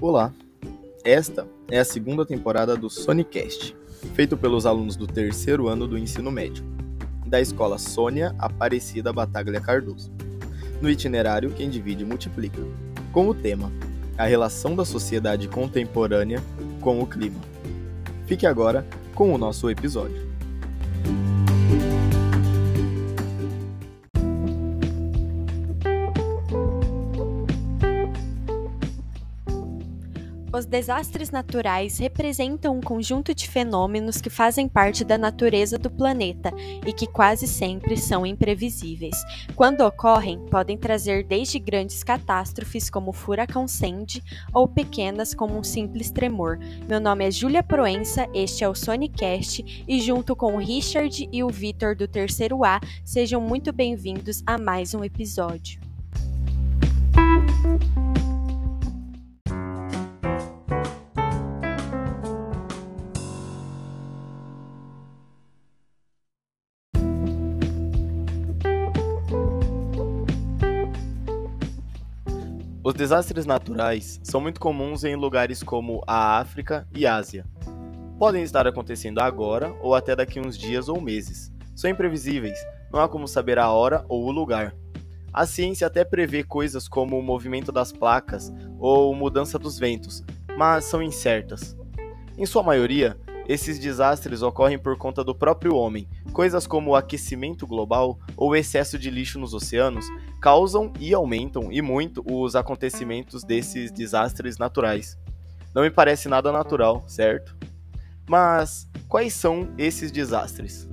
Olá, esta é a segunda temporada do Sonicast, feito pelos alunos do terceiro ano do ensino médio, da escola Sônia Aparecida Bataglia Cardoso, no itinerário Quem Divide Multiplica, com o tema A relação da sociedade contemporânea com o clima. Fique agora com o nosso episódio. Os desastres naturais representam um conjunto de fenômenos que fazem parte da natureza do planeta e que quase sempre são imprevisíveis. Quando ocorrem, podem trazer desde grandes catástrofes como o furacão Sandy ou pequenas como um simples tremor. Meu nome é Júlia Proença, este é o Sonicast e junto com o Richard e o Vitor do terceiro A, sejam muito bem-vindos a mais um episódio. Os desastres naturais são muito comuns em lugares como a África e Ásia. Podem estar acontecendo agora ou até daqui uns dias ou meses. São imprevisíveis, não há como saber a hora ou o lugar. A ciência até prevê coisas como o movimento das placas ou mudança dos ventos, mas são incertas. Em sua maioria, esses desastres ocorrem por conta do próprio homem. Coisas como o aquecimento global ou o excesso de lixo nos oceanos causam e aumentam e muito os acontecimentos desses desastres naturais. Não me parece nada natural, certo? Mas quais são esses desastres?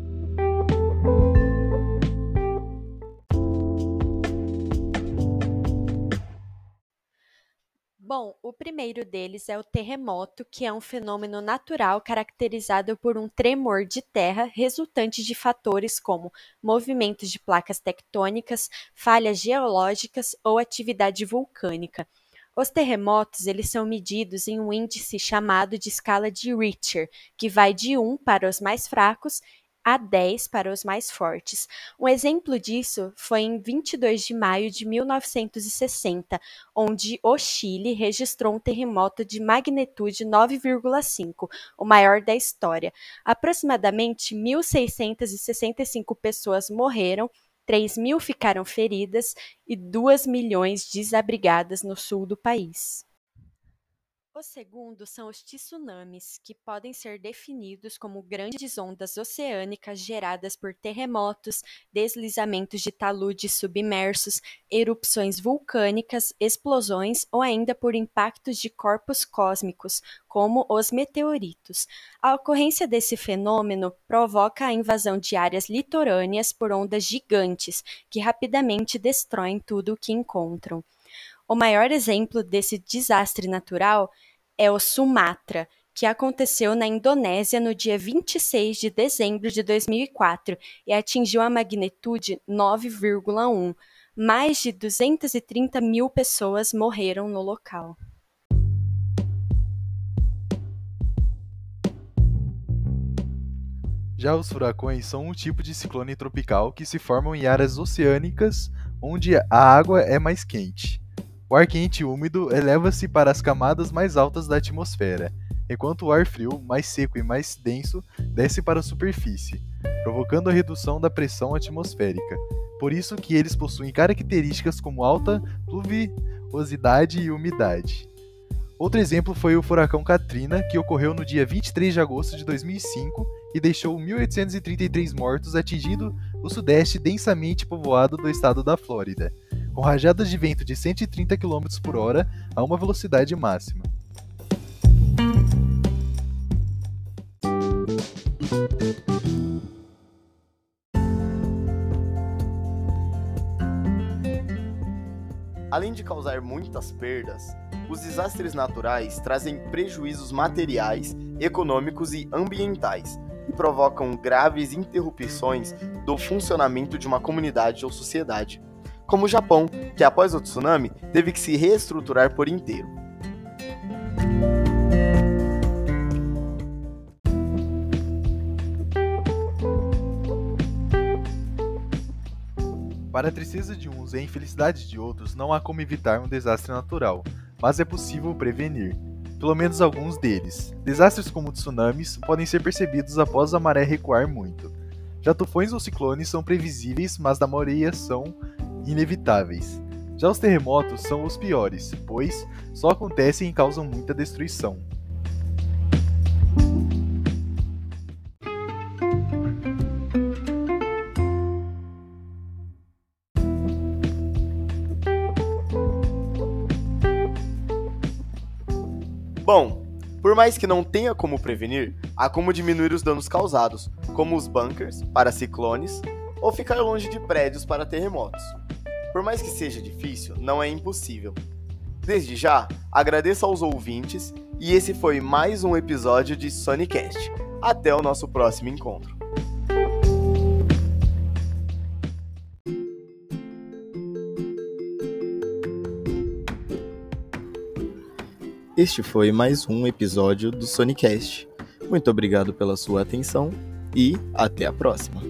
Bom, o primeiro deles é o terremoto, que é um fenômeno natural caracterizado por um tremor de terra resultante de fatores como movimentos de placas tectônicas, falhas geológicas ou atividade vulcânica. Os terremotos eles são medidos em um índice chamado de escala de Richter, que vai de 1 para os mais fracos a 10 para os mais fortes. Um exemplo disso foi em 22 de maio de 1960, onde o Chile registrou um terremoto de magnitude 9,5, o maior da história. Aproximadamente 1.665 pessoas morreram 3 mil ficaram feridas e 2 milhões desabrigadas no sul do país. O segundo são os tsunamis, que podem ser definidos como grandes ondas oceânicas geradas por terremotos, deslizamentos de taludes submersos, erupções vulcânicas, explosões ou ainda por impactos de corpos cósmicos, como os meteoritos. A ocorrência desse fenômeno provoca a invasão de áreas litorâneas por ondas gigantes, que rapidamente destroem tudo o que encontram. O maior exemplo desse desastre natural é o Sumatra, que aconteceu na Indonésia no dia 26 de dezembro de 2004 e atingiu a magnitude 9,1. Mais de 230 mil pessoas morreram no local. Já os furacões são um tipo de ciclone tropical que se formam em áreas oceânicas onde a água é mais quente. O ar quente e úmido eleva-se para as camadas mais altas da atmosfera, enquanto o ar frio, mais seco e mais denso, desce para a superfície, provocando a redução da pressão atmosférica. Por isso que eles possuem características como alta pluviosidade e umidade. Outro exemplo foi o furacão Katrina, que ocorreu no dia 23 de agosto de 2005 e deixou 1.833 mortos, atingindo o sudeste densamente povoado do estado da Flórida com rajadas de vento de 130 km por hora a uma velocidade máxima. Além de causar muitas perdas, os desastres naturais trazem prejuízos materiais, econômicos e ambientais e provocam graves interrupções do funcionamento de uma comunidade ou sociedade como o Japão, que após o tsunami teve que se reestruturar por inteiro. Para a tristeza de uns e a infelicidade de outros, não há como evitar um desastre natural. mas é possível prevenir. Pelo menos alguns deles. Desastres como tsunamis podem ser percebidos após a maré recuar muito. Já tufões ou ciclones são previsíveis, mas na maioria são inevitáveis. Já os terremotos são os piores, pois só acontecem e causam muita destruição. Bom, por mais que não tenha como prevenir, há como diminuir os danos causados, como os bunkers para ciclones ou ficar longe de prédios para terremotos. Por mais que seja difícil, não é impossível. Desde já, agradeço aos ouvintes e esse foi mais um episódio de Sonicast. Até o nosso próximo encontro. Este foi mais um episódio do Sonicast. Muito obrigado pela sua atenção e até a próxima.